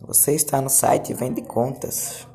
Você está no site Vende Contas.